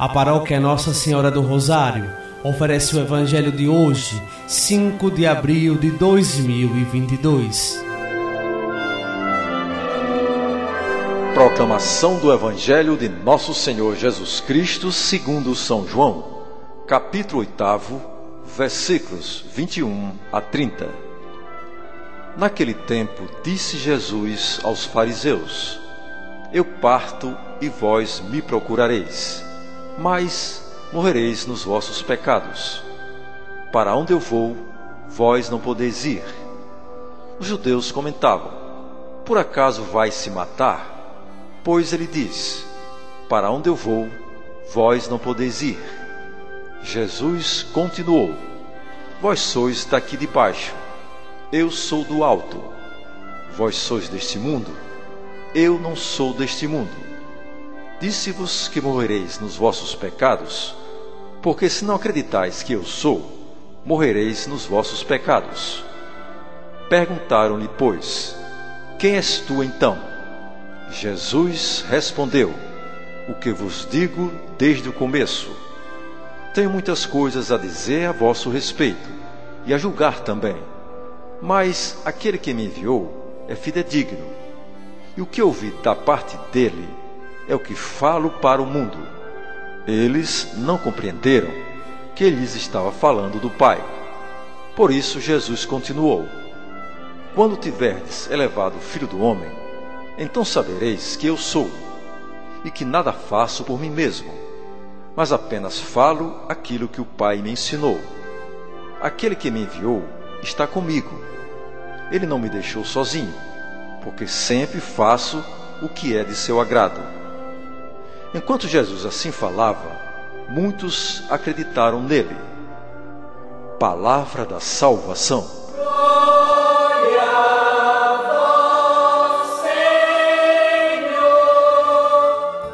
A paróquia Nossa Senhora do Rosário oferece o Evangelho de hoje, 5 de abril de 2022. Proclamação do Evangelho de Nosso Senhor Jesus Cristo, segundo São João, capítulo 8, versículos 21 a 30. Naquele tempo, disse Jesus aos fariseus: Eu parto e vós me procurareis mas morrereis nos vossos pecados. Para onde eu vou, vós não podeis ir. Os judeus comentavam: Por acaso vai se matar? Pois ele diz: Para onde eu vou, vós não podeis ir. Jesus continuou: Vós sois daqui de baixo, eu sou do alto. Vós sois deste mundo, eu não sou deste mundo. Disse-vos que morrereis nos vossos pecados, porque se não acreditais que eu sou, morrereis nos vossos pecados. Perguntaram-lhe, pois, quem és tu então? Jesus respondeu: O que vos digo desde o começo. Tenho muitas coisas a dizer a vosso respeito e a julgar também. Mas aquele que me enviou é fidedigno, e o que ouvi da parte dele é o que falo para o mundo. Eles não compreenderam que lhes estava falando do Pai. Por isso Jesus continuou: Quando tiverdes elevado o Filho do Homem, então sabereis que eu sou, e que nada faço por mim mesmo, mas apenas falo aquilo que o Pai me ensinou. Aquele que me enviou está comigo. Ele não me deixou sozinho, porque sempre faço o que é de seu agrado. Enquanto Jesus assim falava, muitos acreditaram nele. Palavra da salvação. Glória a vós, Senhor.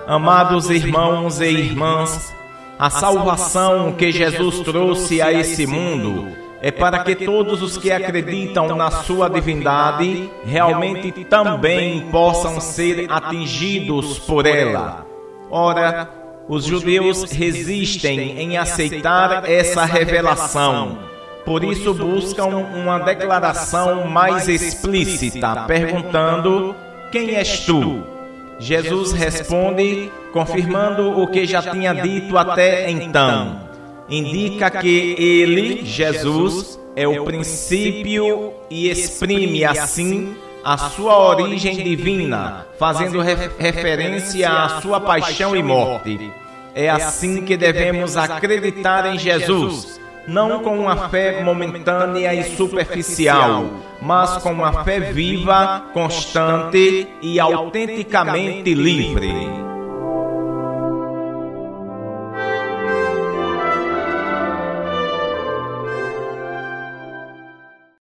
Amados irmãos e irmãs, a salvação que Jesus trouxe a esse mundo é para que todos os que acreditam na sua divindade realmente também possam ser atingidos por ela. Ora, os judeus resistem em aceitar essa revelação. Por isso buscam uma declaração mais explícita, perguntando: Quem és tu? Jesus responde, confirmando o que já tinha dito até então. Indica que ele, Jesus, é o princípio e exprime assim a sua origem divina, fazendo referência à sua paixão e morte. É assim que devemos acreditar em Jesus, não com uma fé momentânea e superficial, mas com uma fé viva, constante e autenticamente livre.